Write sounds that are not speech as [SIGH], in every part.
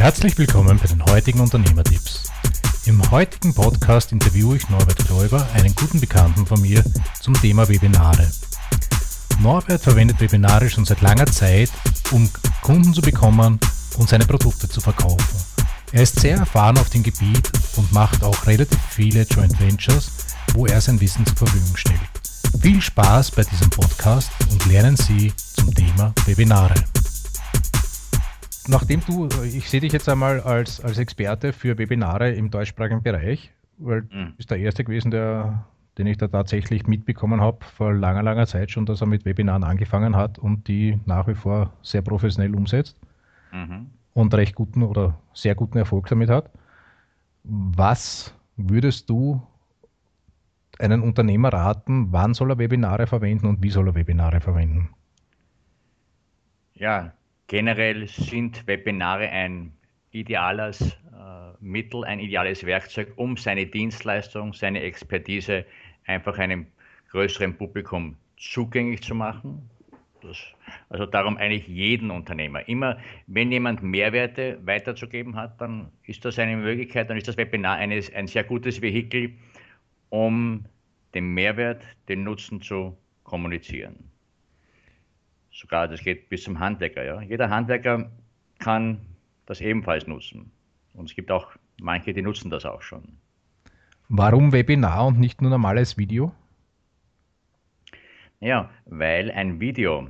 Herzlich willkommen bei den heutigen Unternehmertipps. Im heutigen Podcast interviewe ich Norbert Gläuber, einen guten Bekannten von mir, zum Thema Webinare. Norbert verwendet Webinare schon seit langer Zeit, um Kunden zu bekommen und seine Produkte zu verkaufen. Er ist sehr erfahren auf dem Gebiet und macht auch relativ viele Joint Ventures, wo er sein Wissen zur Verfügung stellt. Viel Spaß bei diesem Podcast und lernen Sie zum Thema Webinare. Nachdem du, ich sehe dich jetzt einmal als, als Experte für Webinare im deutschsprachigen Bereich, weil du mhm. bist der Erste gewesen, der, den ich da tatsächlich mitbekommen habe, vor langer, langer Zeit schon, dass er mit Webinaren angefangen hat und die nach wie vor sehr professionell umsetzt mhm. und recht guten oder sehr guten Erfolg damit hat. Was würdest du einen Unternehmer raten, wann soll er Webinare verwenden und wie soll er Webinare verwenden? Ja, generell sind Webinare ein ideales äh, Mittel, ein ideales Werkzeug, um seine Dienstleistung, seine Expertise einfach einem größeren Publikum zugänglich zu machen. Das, also darum eigentlich jeden Unternehmer. Immer, wenn jemand Mehrwerte weiterzugeben hat, dann ist das eine Möglichkeit, dann ist das Webinar eines, ein sehr gutes Vehikel, um den Mehrwert, den Nutzen zu kommunizieren. Sogar das geht bis zum Handwerker. Ja. Jeder Handwerker kann das ebenfalls nutzen. Und es gibt auch manche, die nutzen das auch schon. Warum Webinar und nicht nur normales Video? Ja, weil ein Video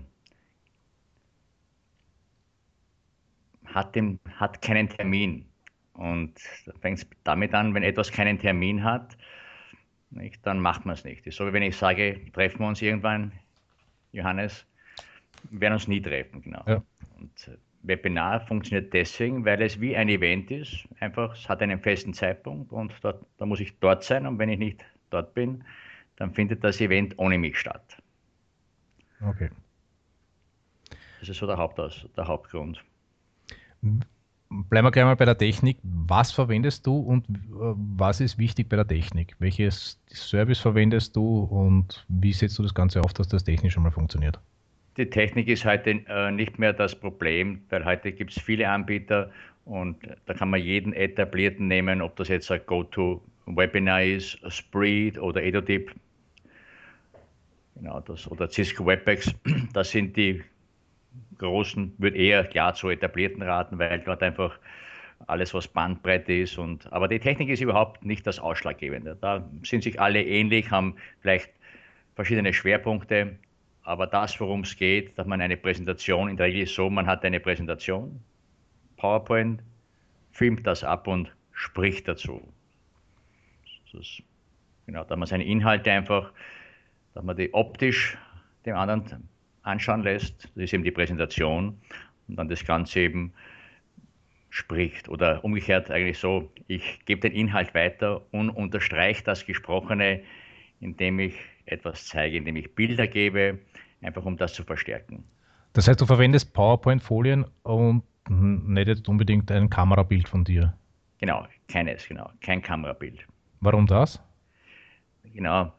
hat, den, hat keinen Termin. Und da fängt es damit an, wenn etwas keinen Termin hat, nicht, dann macht man es nicht. So wie wenn ich sage, treffen wir uns irgendwann, Johannes, werden uns nie treffen, genau. Ja. Und äh, Webinar funktioniert deswegen, weil es wie ein Event ist. Einfach, es hat einen festen Zeitpunkt und dort, da muss ich dort sein. Und wenn ich nicht dort bin, dann findet das Event ohne mich statt. Okay. Das ist so der, Hauptaus, der Hauptgrund. Bleiben wir gleich mal bei der Technik. Was verwendest du und äh, was ist wichtig bei der Technik? Welches Service verwendest du und wie setzt du das Ganze auf, dass das technisch schon mal funktioniert? Die Technik ist heute äh, nicht mehr das Problem, weil heute gibt es viele Anbieter und da kann man jeden etablierten nehmen, ob das jetzt ein GoToWebinar ist, Spreed oder EduDeep genau, das, oder Cisco WebEx. [CLEARS THROAT] Das sind die großen, würde eher klar zu etablierten raten, weil dort einfach alles, was Bandbreite ist. Und, aber die Technik ist überhaupt nicht das Ausschlaggebende. Da sind sich alle ähnlich, haben vielleicht verschiedene Schwerpunkte. Aber das, worum es geht, dass man eine Präsentation, in der Regel ist so, man hat eine Präsentation, PowerPoint, filmt das ab und spricht dazu. Das, genau, da man seine Inhalte einfach, dass man die optisch dem anderen anschauen lässt. Das ist eben die Präsentation und dann das Ganze eben spricht. Oder umgekehrt eigentlich so, ich gebe den Inhalt weiter und unterstreiche das Gesprochene, indem ich etwas zeige, indem ich Bilder gebe, einfach um das zu verstärken. Das heißt, du verwendest PowerPoint-Folien und nicht unbedingt ein Kamerabild von dir. Genau, keines, genau, kein Kamerabild. Warum das? Genau,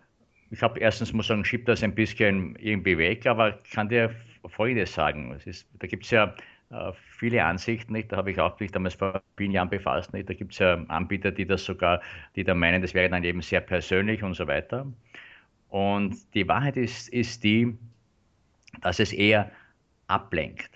ich habe erstens muss sagen, schiebt das ein bisschen irgendwie weg, aber ich kann dir Folgendes sagen. Ist, da gibt es ja äh, viele Ansichten, nicht? da habe ich auch mich damals vor vielen Jahren befasst. Nicht? Da gibt es ja Anbieter, die das sogar, die da meinen, das wäre dann eben sehr persönlich und so weiter. Und die Wahrheit ist, ist die, dass es eher ablenkt.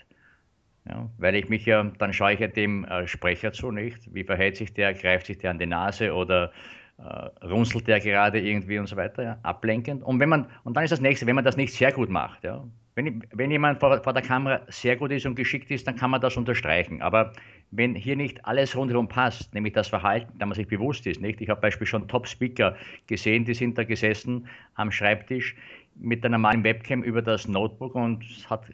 Ja, weil ich mich ja, dann schaue ich ja dem äh, Sprecher zu, nicht? Wie verhält sich der, greift sich der an die Nase oder äh, runzelt der gerade irgendwie und so weiter, ja, ablenkend. Und, wenn man, und dann ist das nächste, wenn man das nicht sehr gut macht. Ja, wenn, wenn jemand vor, vor der Kamera sehr gut ist und geschickt ist, dann kann man das unterstreichen. Aber wenn hier nicht alles rundherum passt, nämlich das Verhalten, da man sich bewusst ist, nicht? Ich habe beispielsweise schon Top-Speaker gesehen, die sind da gesessen am Schreibtisch mit der normalen Webcam über das Notebook und hat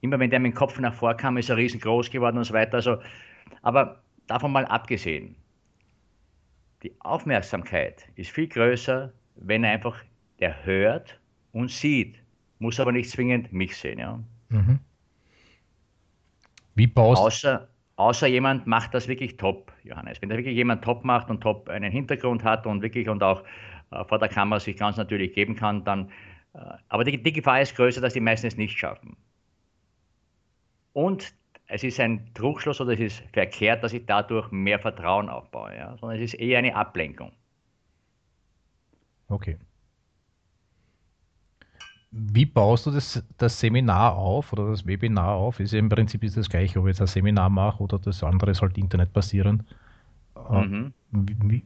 immer wenn der mit dem Kopf nach vor kam, ist er riesengroß geworden und so weiter. Also, aber davon mal abgesehen, die Aufmerksamkeit ist viel größer, wenn er einfach der hört und sieht, muss aber nicht zwingend mich sehen. Ja? Mhm. Wie baust außer, außer jemand macht das wirklich top, Johannes. Wenn da wirklich jemand top macht und top einen Hintergrund hat und wirklich und auch äh, vor der Kamera sich ganz natürlich geben kann, dann. Äh, aber die, die Gefahr ist größer, dass die meisten es nicht schaffen. Und es ist ein Trugschluss oder es ist verkehrt, dass ich dadurch mehr Vertrauen aufbaue, ja? sondern es ist eher eine Ablenkung. Okay. Wie baust du das, das Seminar auf oder das Webinar auf? Ist ja im Prinzip ist das gleiche, ob ich jetzt ein Seminar mache oder das andere sollte Internet basieren. Äh, mhm. Wie,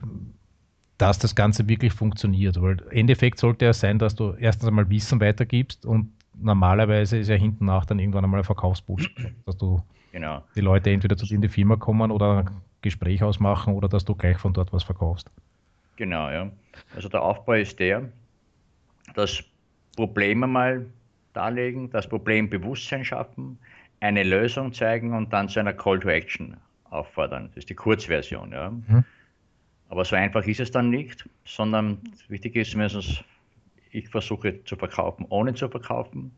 dass das Ganze wirklich funktioniert. Weil Endeffekt sollte ja sein, dass du erstens einmal Wissen weitergibst und normalerweise ist ja hinten nach dann irgendwann einmal ein Verkaufsbuch, [CLEARS THROAT] dass du genau. die Leute entweder zu dir in die Firma kommen oder ein Gespräch ausmachen oder dass du gleich von dort was verkaufst. Genau, ja. Also der Aufbau ist der, dass Probleme mal darlegen, das Problem Bewusstsein schaffen, eine Lösung zeigen und dann zu einer Call to Action auffordern. Das ist die Kurzversion. Ja. Mhm. Aber so einfach ist es dann nicht, sondern wichtig ist zumindest ich versuche zu verkaufen, ohne zu verkaufen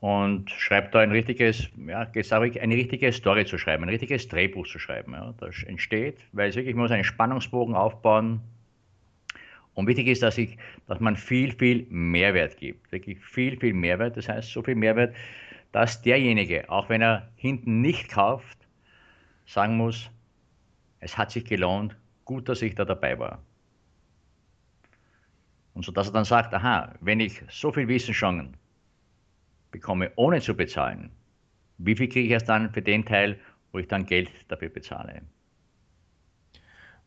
und schreibe da ein richtiges, ja, eine richtige Story zu schreiben, ein richtiges Drehbuch zu schreiben. Ja. Das entsteht, weil es wirklich muss einen Spannungsbogen aufbauen. Und wichtig ist, dass, ich, dass man viel, viel Mehrwert gibt. Wirklich viel, viel Mehrwert. Das heißt, so viel Mehrwert, dass derjenige, auch wenn er hinten nicht kauft, sagen muss, es hat sich gelohnt, gut, dass ich da dabei war. Und so dass er dann sagt, aha, wenn ich so viel Wissen schon bekomme, ohne zu bezahlen, wie viel kriege ich erst dann für den Teil, wo ich dann Geld dafür bezahle?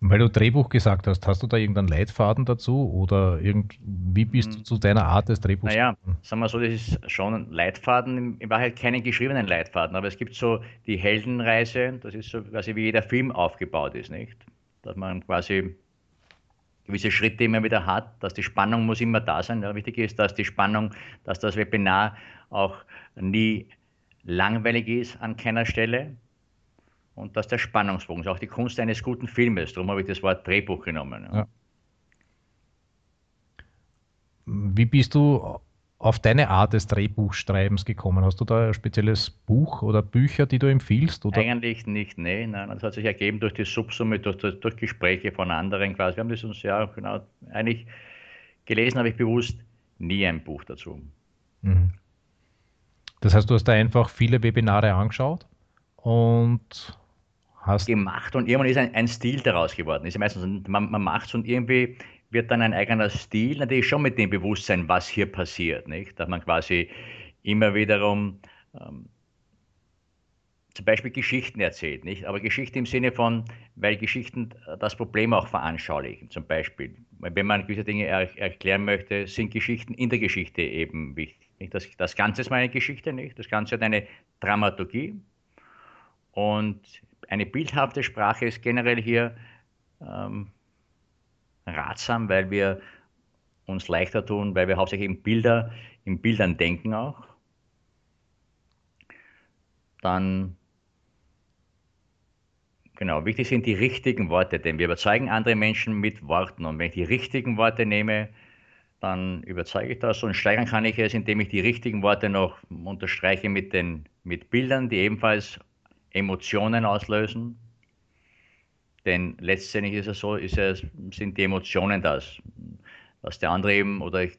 Weil du Drehbuch gesagt hast, hast du da irgendeinen Leitfaden dazu oder irgend, wie bist du hm. zu deiner Art des Drehbuchs? Naja, sagen wir so, das ist schon ein Leitfaden, in Wahrheit keinen geschriebenen Leitfaden, aber es gibt so die Heldenreise, das ist so quasi wie jeder Film aufgebaut ist, nicht? Dass man quasi gewisse Schritte immer wieder hat, dass die Spannung muss immer da sein. Ja, wichtig ist, dass die Spannung, dass das Webinar auch nie langweilig ist an keiner Stelle und dass der Spannungsbogen ist auch die Kunst eines guten Filmes. Darum habe ich das Wort Drehbuch genommen. Ja. Ja. Wie bist du auf deine Art des Drehbuchschreibens gekommen? Hast du da ein spezielles Buch oder Bücher, die du empfiehlst? Oder? Eigentlich nicht, nee, nein. Das hat sich ergeben durch die Subsumme, durch, durch Gespräche von anderen quasi. Wir haben das uns ja genau, eigentlich gelesen habe ich bewusst nie ein Buch dazu. Mhm. Das heißt, du hast da einfach viele Webinare angeschaut und hast. Gemacht und irgendwann ist ein, ein Stil daraus geworden. Ist ja meistens, man, man macht es und irgendwie wird dann ein eigener Stil, natürlich schon mit dem Bewusstsein, was hier passiert, nicht? Dass man quasi immer wiederum ähm, zum Beispiel Geschichten erzählt, nicht? Aber Geschichte im Sinne von, weil Geschichten das Problem auch veranschaulichen, zum Beispiel. Wenn man gewisse Dinge er erklären möchte, sind Geschichten in der Geschichte eben wichtig. Nicht? Das, das Ganze ist meine Geschichte, nicht? Das Ganze hat eine Dramaturgie und eine bildhafte Sprache ist generell hier ähm, ratsam, weil wir uns leichter tun, weil wir hauptsächlich in Bilder, in Bildern denken auch. Dann, genau, wichtig sind die richtigen Worte, denn wir überzeugen andere Menschen mit Worten. Und wenn ich die richtigen Worte nehme, dann überzeuge ich das und steigern kann ich es, indem ich die richtigen Worte noch unterstreiche mit, den, mit Bildern, die ebenfalls Emotionen auslösen. Denn letztendlich ist es so, ist es, sind die Emotionen das. Was der andere eben, oder ich,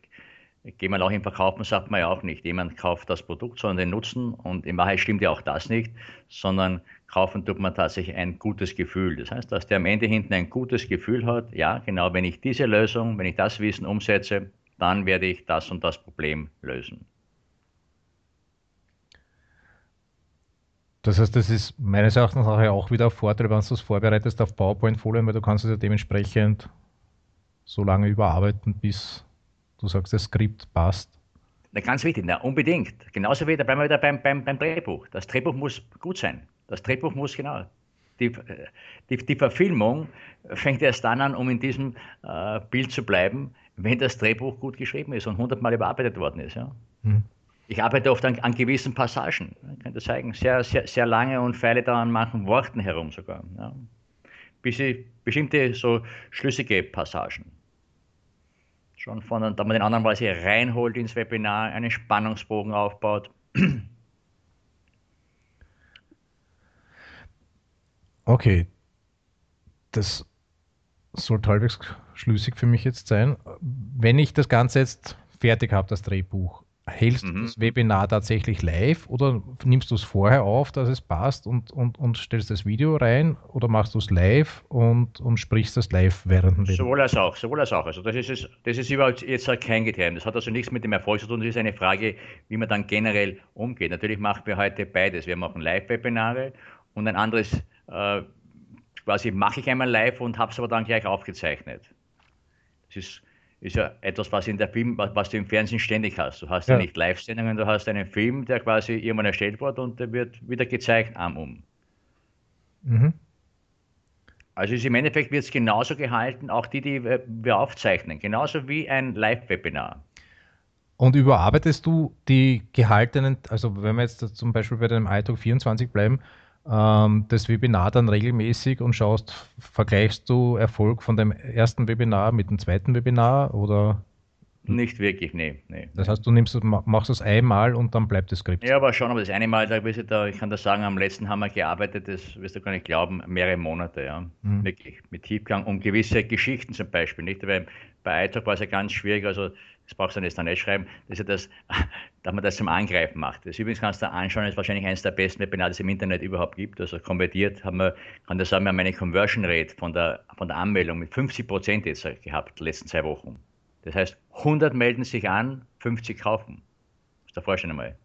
ich gehe mal auch im Verkaufen, sagt man ja auch nicht, jemand kauft das Produkt, sondern den Nutzen. Und in Wahrheit stimmt ja auch das nicht, sondern kaufen tut man tatsächlich ein gutes Gefühl. Das heißt, dass der am Ende hinten ein gutes Gefühl hat, ja, genau, wenn ich diese Lösung, wenn ich das Wissen umsetze, dann werde ich das und das Problem lösen. Das heißt, das ist meines Erachtens auch wieder ein Vorteil, wenn du es vorbereitest auf PowerPoint-Folien, weil du kannst es ja dementsprechend so lange überarbeiten, bis du sagst, das Skript passt. Na, ganz wichtig, na, unbedingt. Genauso wie da bleiben wir wieder beim, beim, beim Drehbuch. Das Drehbuch muss gut sein. Das Drehbuch muss genau. Die, die, die Verfilmung fängt erst dann an, um in diesem äh, Bild zu bleiben, wenn das Drehbuch gut geschrieben ist und hundertmal überarbeitet worden ist. Ja? Hm. Ich arbeite oft an, an gewissen Passagen, ich könnte zeigen, sehr, sehr, sehr lange und feile da an manchen Worten herum sogar. Ja. Bestimmte so schlüssige Passagen. Schon von, da man den anderen quasi reinholt ins Webinar, einen Spannungsbogen aufbaut. Okay, das sollte halbwegs schlüssig für mich jetzt sein. Wenn ich das Ganze jetzt fertig habe, das Drehbuch, hältst mhm. das Webinar tatsächlich live oder nimmst du es vorher auf, dass es passt und, und, und stellst das Video rein oder machst du es live und, und sprichst das live während dem? Sowohl als auch, sowohl als auch. Also das ist, das ist überhaupt jetzt kein Geheimnis. Das hat also nichts mit dem Erfolg zu tun. Das ist eine Frage, wie man dann generell umgeht. Natürlich machen wir heute beides. Wir machen Live-Webinare und ein anderes äh, quasi mache ich einmal live und habe es aber dann gleich aufgezeichnet. Das ist ist ja etwas, was, in der Film, was du im Fernsehen ständig hast. Du hast ja, ja nicht Live-Sendungen, du hast einen Film, der quasi irgendwann erstellt wird und der wird wieder gezeigt am um. Mhm. Also ist im Endeffekt wird es genauso gehalten, auch die, die wir aufzeichnen, genauso wie ein Live-Webinar. Und überarbeitest du die gehaltenen, also wenn wir jetzt zum Beispiel bei dem iTalk 24 bleiben, das Webinar dann regelmäßig und schaust, vergleichst du Erfolg von dem ersten Webinar mit dem zweiten Webinar oder? Nicht wirklich, nee. nee das heißt, du nimmst, machst es einmal und dann bleibt das Skript. Ja, aber schon, aber das eine Mal, da, ich, da, ich kann das sagen, am letzten haben wir gearbeitet, das wirst du gar nicht glauben, mehrere Monate, ja. Mhm. Wirklich, mit Tiefgang, um gewisse Geschichten zum Beispiel, nicht? Weil bei iTalk war es ja ganz schwierig, also das brauchst du jetzt dann nicht schreiben, dass, ja das, [LAUGHS] dass man das zum Angreifen macht. Das übrigens kannst du anschauen, das ist wahrscheinlich eines der besten Webinare, die es im Internet überhaupt gibt. Also konvertiert haben wir, kann das sagen, wir haben eine Conversion Rate von der, von der Anmeldung mit 50 Prozent jetzt gehabt, die letzten zwei Wochen. Das heißt, 100 melden sich an, 50 kaufen. Das ist der Vorstellung einmal.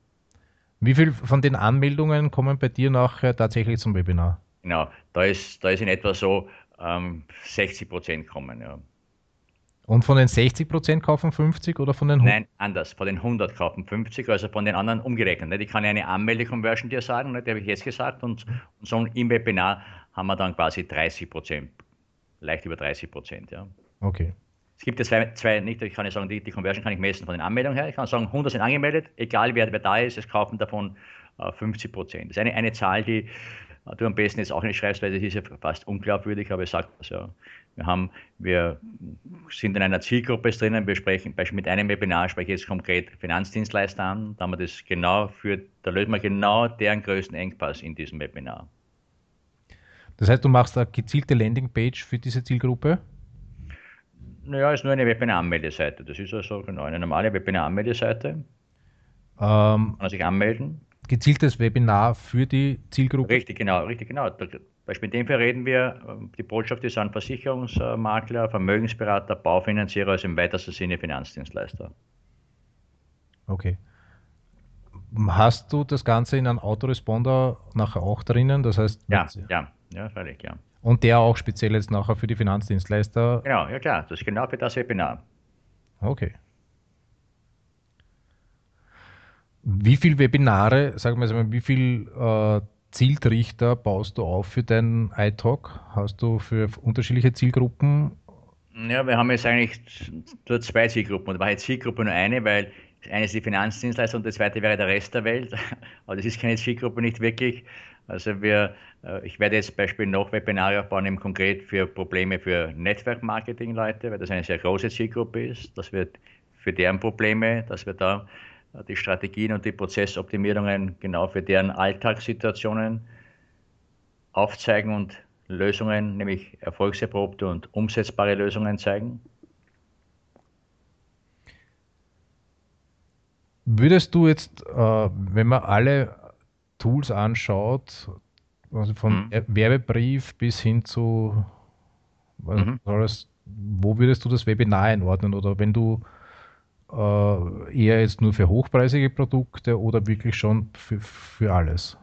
Wie viel von den Anmeldungen kommen bei dir nachher tatsächlich zum Webinar? Genau, da ist, da ist in etwa so ähm, 60 Prozent kommen. Ja. Und von den 60 Prozent kaufen 50% oder von den 100? Nein, anders. Von den 100 kaufen 50, also von den anderen umgerechnet. Nicht? Ich kann ja eine Anmelde-Conversion dir sagen, nicht? die habe ich jetzt gesagt. Und, und so im Webinar haben wir dann quasi 30 Prozent, leicht über 30 Prozent. Ja. Okay. Es gibt ja zwei, zwei nicht, ich kann ja sagen, die, die Conversion kann ich messen von den Anmeldungen her. Ich kann sagen, 100 sind angemeldet, egal wer, wer da ist, es kaufen davon äh, 50 Prozent. Das ist eine, eine Zahl, die du am besten jetzt auch nicht schreibst, weil das ist ja fast unglaubwürdig, aber ich sage das ja. Wir, haben, wir sind in einer Zielgruppe drinnen, wir sprechen beispielsweise mit einem Webinar, spreche ich jetzt konkret Finanzdienstleister an, da haben wir das genau für, da lösen wir genau deren größten Engpass in diesem Webinar. Das heißt, du machst eine gezielte Landingpage für diese Zielgruppe? Naja, ist nur eine Webinar-Anmeldeseite. Das ist also genau eine normale Webinar-Anmeldeseite. Ähm, Kann man sich anmelden. Gezieltes Webinar für die Zielgruppe? Richtig, genau, richtig, genau. Beispiel in dem Fall reden wir, ähm, die Botschaft ist an Versicherungsmakler, Vermögensberater, Baufinanzierer, also im weitesten Sinne Finanzdienstleister. Okay. Hast du das Ganze in einem Autoresponder nachher auch drinnen? Das heißt, ja, ja, ja, freilich, ja. Und der auch speziell jetzt nachher für die Finanzdienstleister? Genau, ja klar, das ist genau für das Webinar. Okay. Wie viele Webinare, sagen wir mal, wie viel äh, Zieltrichter baust du auf für deinen iTalk? Hast du für unterschiedliche Zielgruppen? Ja, wir haben jetzt eigentlich nur zwei Zielgruppen. Und war jetzt Zielgruppe nur eine, weil eine ist die Finanzdienstleister und die zweite wäre der Rest der Welt. [LAUGHS] Aber das ist keine Zielgruppe nicht wirklich. Also wir, äh, ich werde jetzt Beispiel noch Webinare aufbauen, eben konkret für Probleme für Netzwerkmarketing-Leute, weil das eine sehr große Zielgruppe ist. Das wird für deren Probleme, dass wir da die Strategien und die Prozessoptimierungen genau für deren Alltagssituationen aufzeigen und Lösungen, nämlich erfolgserprobte und umsetzbare Lösungen zeigen? Würdest du jetzt, äh, wenn man alle Tools anschaut, also von mhm. Werbebrief bis hin zu, mhm. wo würdest du das Webinar einordnen? Oder wenn du äh, eher jetzt nur für hochpreisige Produkte oder wirklich schon für, für alles?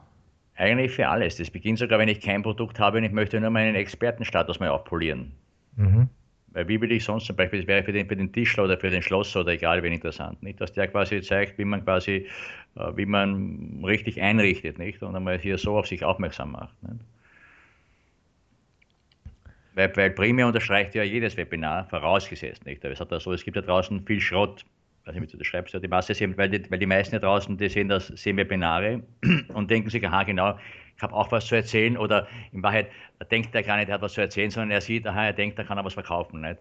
Eigentlich für alles. Das beginnt sogar, wenn ich kein Produkt habe und ich möchte nur meinen Expertenstatus mal aufpolieren. Mhm. Weil wie will ich sonst zum Beispiel, das wäre für den, für den Tischler oder für den Schlosser oder egal wen interessant, nicht? Dass der quasi zeigt, wie man quasi, äh, wie man richtig einrichtet, nicht? Und einmal hier so auf sich aufmerksam macht. Nicht? Weil, weil primär unterstreicht ja jedes Webinar, vorausgesetzt, nicht? Es, hat so, es gibt ja draußen viel Schrott, weiß nicht, wie du das schreibst, die Masse sehen, weil die, weil die meisten da draußen, die sehen das, sehen Webinare [CLEARS THROAT] und denken sich, aha, genau, ich habe auch was zu erzählen oder in Wahrheit denkt er gar nicht, er hat was zu erzählen, sondern er sieht, aha, er denkt, er kann er was verkaufen. Nicht?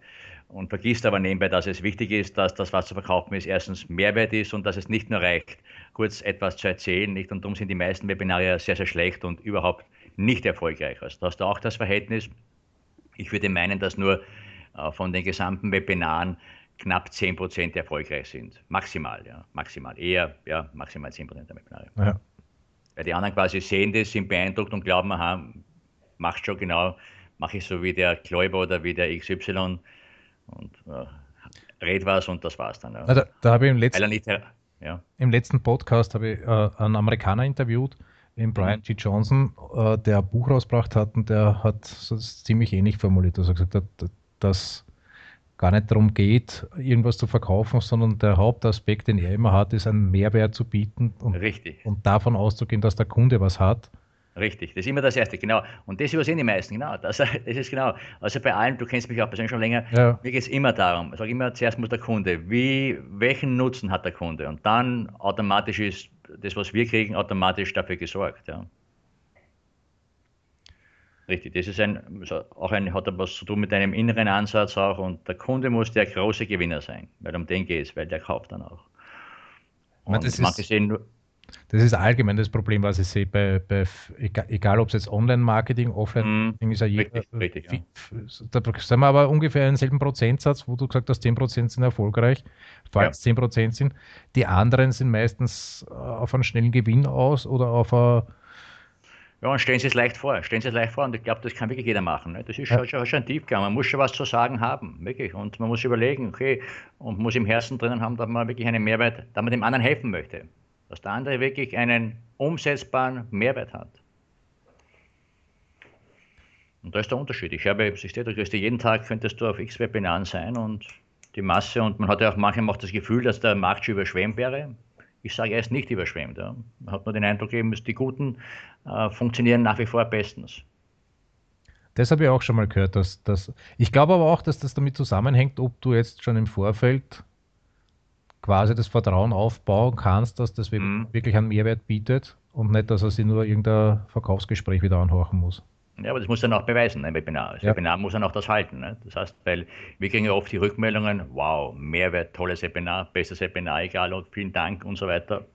Und vergisst aber nebenbei, dass es wichtig ist, dass das, was zu verkaufen ist, erstens Mehrwert ist und dass es nicht nur reicht, kurz etwas zu erzählen. Nicht? Und darum sind die meisten Webinare sehr, sehr schlecht und überhaupt nicht erfolgreich. Also da hast du auch das Verhältnis. Ich würde meinen, dass nur äh, von den gesamten Webinaren knapp 10% erfolgreich sind. Maximal, ja. Maximal. Eher, ja, maximal 10% der Webinare. Ja. Weil die anderen quasi sehen das, sind beeindruckt und glauben, aha, machst schon genau, mache ich so wie der Kläuber oder wie der XY und äh, red was und das war's dann. Ja. Da, da habe ich im letzten, nicht, ja. im letzten Podcast habe ich äh, einen Amerikaner interviewt, den Brian G. Johnson, äh, der ein Buch rausgebracht hat und der hat es ziemlich ähnlich formuliert, dass er gesagt hat, dass gar nicht darum geht, irgendwas zu verkaufen, sondern der Hauptaspekt, den er immer hat, ist einen Mehrwert zu bieten und, und davon auszugehen, dass der Kunde was hat. Richtig, das ist immer das Erste, genau. Und das übersehen die meisten, genau. Das, das ist genau. Also bei allen, du kennst mich auch persönlich schon länger, ja. mir geht es immer darum, ich sage immer, zuerst muss der Kunde, wie, welchen Nutzen hat der Kunde? Und dann automatisch ist das, was wir kriegen, automatisch dafür gesorgt. Ja. Richtig, das ist ein, auch ein, hat was zu tun mit einem inneren Ansatz auch und der Kunde muss der große Gewinner sein, weil um den geht es, weil der kauft dann auch. Und das, ist, sehen, das ist allgemein das Problem, was ich sehe, bei, bei egal, ob es jetzt Online-Marketing, Offline-Marketing mm, ist ja jeder. Richtig, richtig, ja. Da sind wir aber ungefähr einen selben Prozentsatz, wo du gesagt hast, 10% sind erfolgreich, falls ja. 10% sind. Die anderen sind meistens auf einen schnellen Gewinn aus oder auf ein ja, und stellen Sie es leicht vor. Stellen Sie es leicht vor. Und ich glaube, das kann wirklich jeder machen. Ne? Das ist ja. schon, schon ein Tiefgang. Man muss schon was zu sagen haben, wirklich. Und man muss überlegen, okay, und muss im Herzen drinnen haben, dass man wirklich einen Mehrwert, dass man dem anderen helfen möchte. Dass der andere wirklich einen umsetzbaren Mehrwert hat. Und da ist der Unterschied. Ich habe, ich sehe, du kriegst jeden Tag, könntest du auf X Webinaren sein und die Masse, und man hat ja auch manchmal auch das Gefühl, dass der Markt schon überschwemmt wäre. Ich sage, er ist nicht überschwemmt. Ja. Man hat nur den Eindruck eben, dass die Guten äh, funktionieren nach wie vor bestens. Das habe ich auch schon mal gehört. Dass, dass, ich glaube aber auch, dass das damit zusammenhängt, ob du jetzt schon im Vorfeld quasi das Vertrauen aufbauen kannst, dass das mhm. wirklich einen Mehrwert bietet und nicht, dass er sich nur irgendein Verkaufsgespräch wieder anhorchen muss. Ja, aber das muss dann auch beweisen, ein Webinar. Das ja. Webinar muss dann auch das halten. Ne? Das heißt, weil wir kriegen ja oft die Rückmeldungen, wow, Mehrwert, tolles Webinar, bestes Webinar, egal und vielen Dank und so weiter.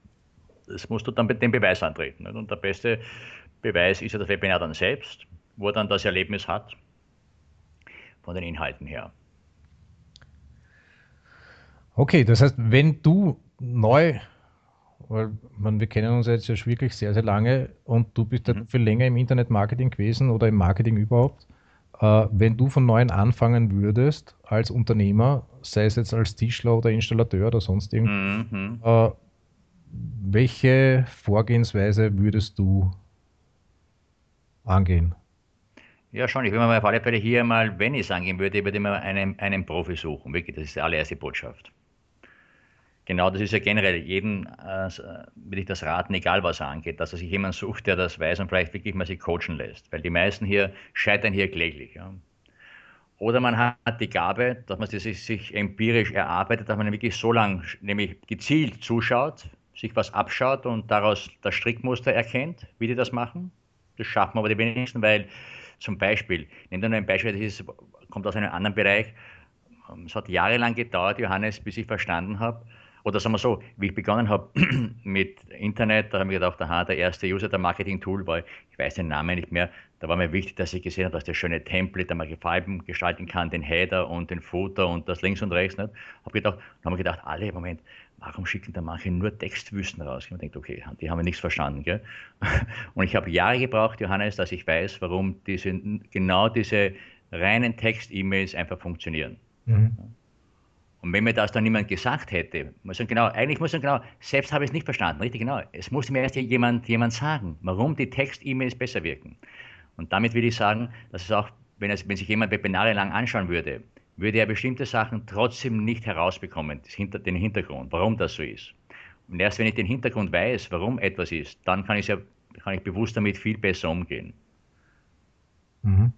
Das musst du dann mit dem Beweis antreten. Ne? Und der beste Beweis ist ja das Webinar dann selbst, wo er dann das Erlebnis hat, von den Inhalten her. Okay, das heißt, wenn du neu weil man, wir kennen uns jetzt ja wirklich sehr, sehr lange und du bist ja mhm. viel länger im Internetmarketing gewesen oder im Marketing überhaupt. Äh, wenn du von neuem anfangen würdest als Unternehmer, sei es jetzt als Tischler oder Installateur oder sonst irgendwas, mhm. äh, welche Vorgehensweise würdest du angehen? Ja, schon. Ich würde mal auf alle Fälle hier mal, wenn ich es angehen würde, würde ich mal einen, einen Profi suchen. Wirklich, das ist die allererste Botschaft. Genau, das ist ja generell jedem, äh, will ich das raten, egal was angeht, dass er sich jemanden sucht, der das weiß und vielleicht wirklich mal sich coachen lässt. Weil die meisten hier scheitern hier kläglich. Ja. Oder man hat die Gabe, dass man sich, sich empirisch erarbeitet, dass man wirklich so lange, nämlich gezielt zuschaut, sich was abschaut und daraus das Strickmuster erkennt, wie die das machen. Das schaffen aber die wenigsten, weil zum Beispiel, nehmt nur ein Beispiel, das ist, kommt aus einem anderen Bereich. Es hat jahrelang gedauert, Johannes, bis ich verstanden habe, oder sagen wir so, wie ich begonnen habe [CLEARS THROAT] mit Internet, da habe ich gedacht, aha, der erste User der Marketing-Tool war, ich weiß den Namen nicht mehr, da war mir wichtig, dass ich gesehen habe, dass der schöne Template, der man Farben gestalten kann, den Header und den Footer und das links und rechts. Nicht? Hab gedacht, dann habe ich gedacht, alle, Moment, warum schicken da manche nur Textwüsten raus? Ich habe gedacht, okay, die haben nichts verstanden. Gell? [LAUGHS] Und ich habe Jahre gebraucht, Johannes, dass ich weiß, warum diese, genau diese reinen Text-E-Mails einfach funktionieren. Mhm. Und wenn mir das dann niemand gesagt hätte, muss man genau, eigentlich muss man genau, selbst habe ich es nicht verstanden, richtig genau. Es musste mir erst jemand, jemand sagen, warum die Text-E-Mails besser wirken. Und damit will ich sagen, dass es auch, wenn, es, wenn sich jemand Webinare lang anschauen würde, würde er bestimmte Sachen trotzdem nicht herausbekommen, den Hintergrund, warum das so ist. Und erst wenn ich den Hintergrund weiß, warum etwas ist, dann kann ich, ja, kann ich bewusst damit viel besser umgehen. Mhm.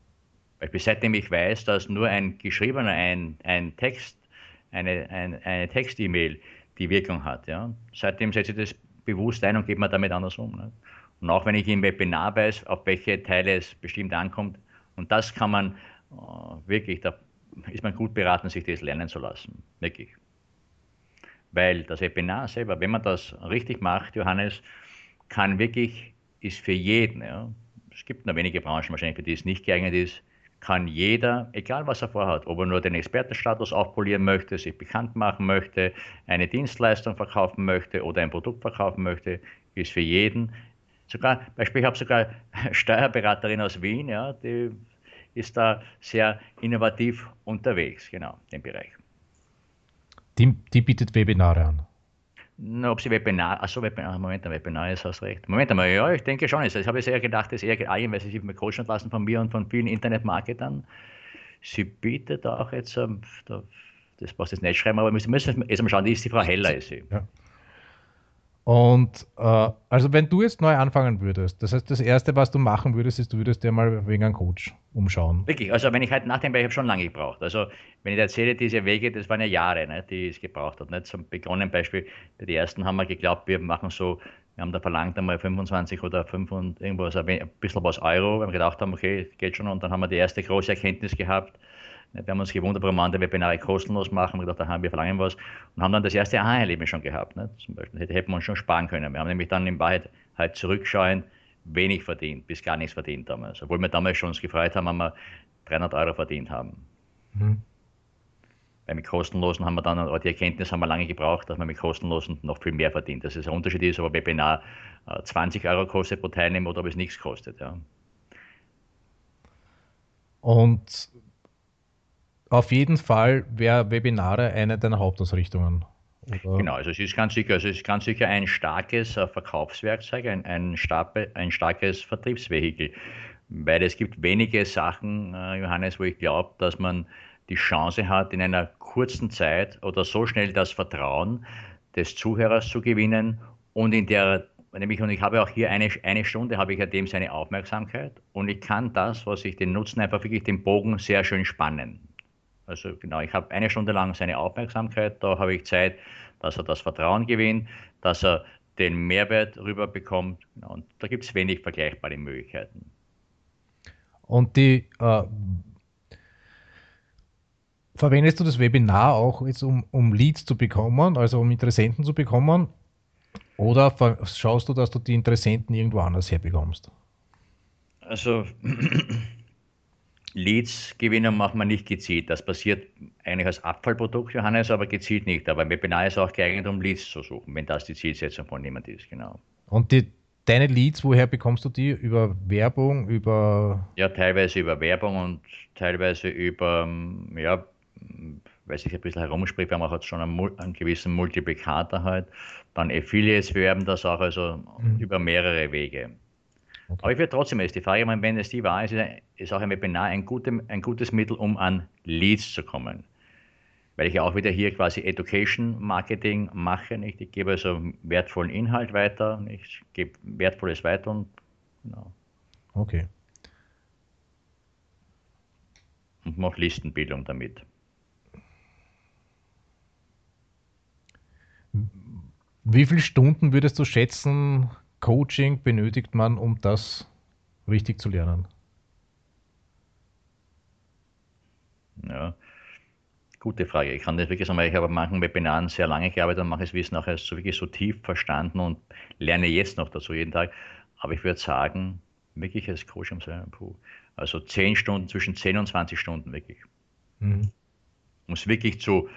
Weil seitdem ich weiß, dass nur ein geschriebener, ein, ein Text eine, ein, eine Text-E-Mail die Wirkung hat. Ja. Seitdem setze ich das bewusst ein und gebe mir damit anders um. Ne. Und auch wenn ich im Webinar weiß, auf welche Teile es bestimmt ankommt, und das kann man äh, wirklich, da ist man gut beraten, sich das lernen zu lassen. Wirklich. Weil das Webinar selber, wenn man das richtig macht, Johannes, kann wirklich, ist für jeden, ja, es gibt nur wenige Branchen wahrscheinlich, für die es nicht geeignet ist, kann jeder, egal was er vorhat, ob er nur den Expertenstatus aufpolieren möchte, sich bekannt machen möchte, eine Dienstleistung verkaufen möchte oder ein Produkt verkaufen möchte, ist für jeden. Sogar, Beispiel, ich habe sogar [LAUGHS] Steuerberaterin aus Wien, ja, die ist da sehr innovativ unterwegs, genau, im Bereich. Die, die bietet Webinare an. Ob sie Webinar, achso, Webinar, Moment, ein Webinar ist, hast recht. Moment einmal, ja, ich denke schon. Ich habe es eher gedacht, das ist eher allgemein, weil sie sich coachen lassen von mir und von vielen Internetmarketern. Sie bietet auch jetzt, ähm, das passt jetzt nicht schreiben, aber wir müssen jetzt mal schauen, die ist die Frau Heller, ist sie. Ja. Und äh, also wenn du jetzt neu anfangen würdest, das heißt, das Erste, was du machen würdest, ist, du würdest dir mal wegen einem Coach umschauen. Wirklich, also wenn ich halt nachdenke, ich habe schon lange gebraucht. Also wenn ich erzähle, diese Wege, das waren ja Jahre, ne, die es gebraucht hat. Nicht? Zum begonnen Beispiel, bei den ersten haben wir geglaubt, wir machen so, wir haben da verlangt einmal 25 oder 5 und irgendwas, ein bisschen was Euro, weil wir gedacht haben, okay, geht schon. Und dann haben wir die erste große Erkenntnis gehabt, wir haben uns gewundert, warum andere Webinare kostenlos machen. Wir gedacht, wir verlangen was. Und haben dann das erste Aha-Erlebnis schon gehabt. Ne? Zum Beispiel hätte, hätten wir uns schon sparen können. Wir haben nämlich dann in Wahrheit halt zurückschauen, wenig verdient, bis gar nichts verdient damals. Obwohl wir damals schon uns gefreut haben, haben wir 300 Euro verdient haben. Mhm. Weil mit kostenlosen haben wir dann, die Erkenntnis haben wir lange gebraucht, dass man mit kostenlosen noch viel mehr verdient. Dass es ein Unterschied ist, ob ein Webinar 20 äh, Euro kostet pro Teilnehmer oder ob es nichts kostet. Ja. Und auf jeden Fall wäre Webinare eine deiner Hauptausrichtungen. Oder? Genau, also es ist ganz sicher, also es ist ganz sicher ein starkes äh, Verkaufswerkzeug, ein, ein, starke, ein starkes Vertriebsvehikel. Weil es gibt wenige Sachen, äh, Johannes, wo ich glaube, dass man die Chance hat, in einer kurzen Zeit oder so schnell das Vertrauen des Zuhörers zu gewinnen und in der nämlich, und ich habe auch hier eine, eine Stunde, habe ich ja dem seine Aufmerksamkeit und ich kann das, was ich den nutzen, einfach wirklich den Bogen sehr schön spannen. Also genau, ich habe eine Stunde lang seine Aufmerksamkeit, da habe ich Zeit, dass er das Vertrauen gewinnt, dass er den Mehrwert rüberbekommt. Genau, und da gibt es wenig vergleichbare Möglichkeiten. Und die äh, verwendest du das Webinar auch jetzt, um, um Leads zu bekommen, also um Interessenten zu bekommen? Oder schaust du, dass du die Interessenten irgendwo anders herbekommst? Also [CLEARS THROAT] Leads gewinnen macht man nicht gezielt. Das passiert eigentlich als Abfallprodukt, Johannes, aber gezielt nicht. Aber Webinar ist auch geeignet, um Leads zu suchen, wenn das die Zielsetzung von jemand ist, genau. Und die, deine Leads, woher bekommst du die? Über Werbung, über. Ja, teilweise über Werbung und teilweise über, ja, weil sich ein bisschen herumspricht, weil man hat schon einen, einen gewissen Multiplikator halt. Dann Affiliates werben das auch, also mhm. über mehrere Wege. Okay. Aber ich würde trotzdem, ist die Frage, wenn es die war, ist, ist auch ein Webinar ein, gute, ein gutes Mittel, um an Leads zu kommen. Weil ich ja auch wieder hier quasi Education Marketing mache. Nicht? Ich gebe also wertvollen Inhalt weiter, ich gebe Wertvolles weiter und genau. Okay. Und mache Listenbildung damit. Wie viele Stunden würdest du schätzen, Coaching benötigt man, um das richtig zu lernen? Ja, gute Frage. Ich kann das wirklich sagen, weil ich habe bei manchen Webinaren sehr lange gearbeitet und manches Wissen auch erst so wirklich so tief verstanden und lerne jetzt noch dazu jeden Tag. Aber ich würde sagen, wirklich als Coach am Puh, also 10 Stunden, zwischen 10 und 20 Stunden wirklich. Mhm. Um es wirklich zu,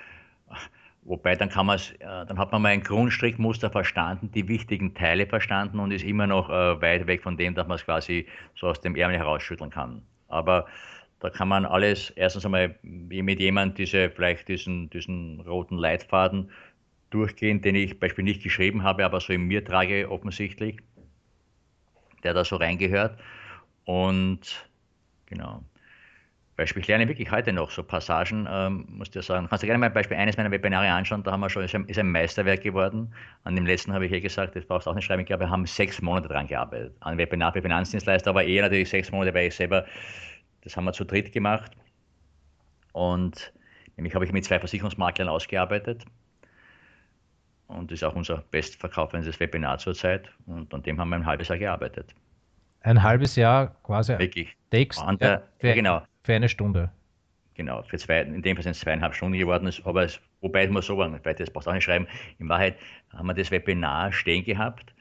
Wobei dann kann man äh, dann hat man mal ein Grundstrickmuster verstanden, die wichtigen Teile verstanden und ist immer noch äh, weit weg von dem, dass man es quasi so aus dem Ärmel herausschütteln kann. Aber da kann man alles erstens einmal mit jemandem diese, vielleicht diesen, diesen roten Leitfaden durchgehen, den ich beispielsweise nicht geschrieben habe, aber so in mir trage offensichtlich, der da so reingehört. Und genau. Beispiel, ich lerne wirklich heute noch so Passagen, ähm, muss ich sagen. Kannst du gerne mal Beispiel eines meiner Webinare anschauen, da haben wir schon, ist ein, ist ein Meisterwerk geworden. An dem letzten habe ich eh gesagt, das brauchst du auch nicht schreiben, ich glaube, wir haben sechs Monate dran gearbeitet. An Webinar für Finanzdienstleister, aber eher natürlich sechs Monate, weil ich selber, das haben wir zu dritt gemacht. Und nämlich habe ich mit zwei Versicherungsmaklern ausgearbeitet. Und das ist auch unser bestverkaufendes Webinar zurzeit. Und an dem haben wir ein halbes Jahr gearbeitet. Ein halbes Jahr quasi. Wirklich. Takes, der, ja, genau. Für eine Stunde. Genau, für zwei, in dem Fall sind es zweieinhalb Stunden geworden, aber es, wobei es mal so war, weil das brauchst du auch nicht schreiben. In Wahrheit haben wir das Webinar stehen gehabt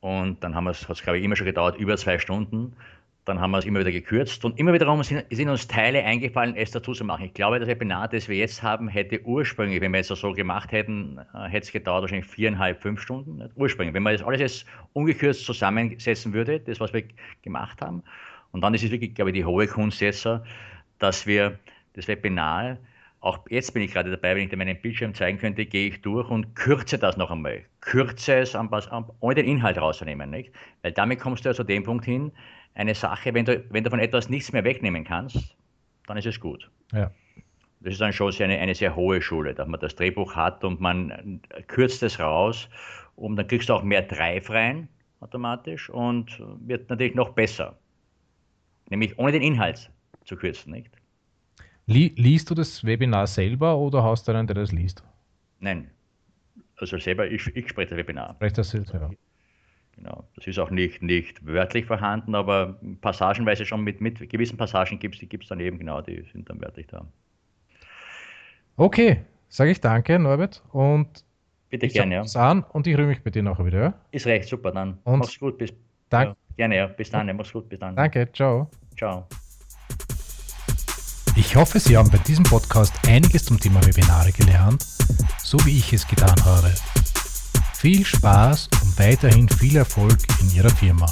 und dann haben wir es, hat es glaube ich immer schon gedauert, über zwei Stunden. Dann haben wir es immer wieder gekürzt und immer wiederum sind, sind, uns Teile eingefallen, es dazu zu machen. Ich glaube, das Webinar, das wir jetzt haben, hätte ursprünglich, wenn wir es so gemacht hätten, äh, hätte es gedauert wahrscheinlich viereinhalb, fünf Stunden. Ursprünglich. Wenn man das alles jetzt ungekürzt zusammensetzen würde, das, was wir gemacht haben. Und dann ist es wirklich, glaube ich, die hohe Kunst jetzt, dass wir das Webinar auch jetzt bin ich gerade dabei, wenn ich dir meinen Bildschirm zeigen könnte, gehe ich durch und kürze das noch einmal. Kürze es, ohne den Inhalt rauszunehmen. Nicht? Weil damit kommst du ja zu dem Punkt hin, eine Sache, wenn du, wenn du von etwas nichts mehr wegnehmen kannst, dann ist es gut. Ja. Das ist dann schon eine, eine sehr hohe Schule, dass man das Drehbuch hat und man kürzt es raus und dann kriegst du auch mehr Drive rein automatisch und wird natürlich noch besser. Nämlich ohne den Inhalt zu kürzen, nicht? Liest du das Webinar selber oder hast du einen, der das liest? Nein. Also selber, ich, ich spreche das Webinar. Spreche das selber, Genau. Das ist auch nicht, nicht wörtlich vorhanden, aber passagenweise schon mit, mit gewissen Passagen gibt es die gibt's dann eben, genau, die sind dann wörtlich da. Okay, sage ich danke, Norbert. Und Bitte ich gerne, ja. An und ich rühre mich bei dir nachher wieder. Ja? Ist recht, super, dann. Und mach's gut, bis danke. Ja, gerne, ja. Bis dann, ja. mach's gut, bis dann. Danke, ciao. Ciao. Ich hoffe, Sie haben bei diesem Podcast einiges zum Thema Webinare gelernt, so wie ich es getan habe. Viel Spaß und weiterhin viel Erfolg in Ihrer Firma.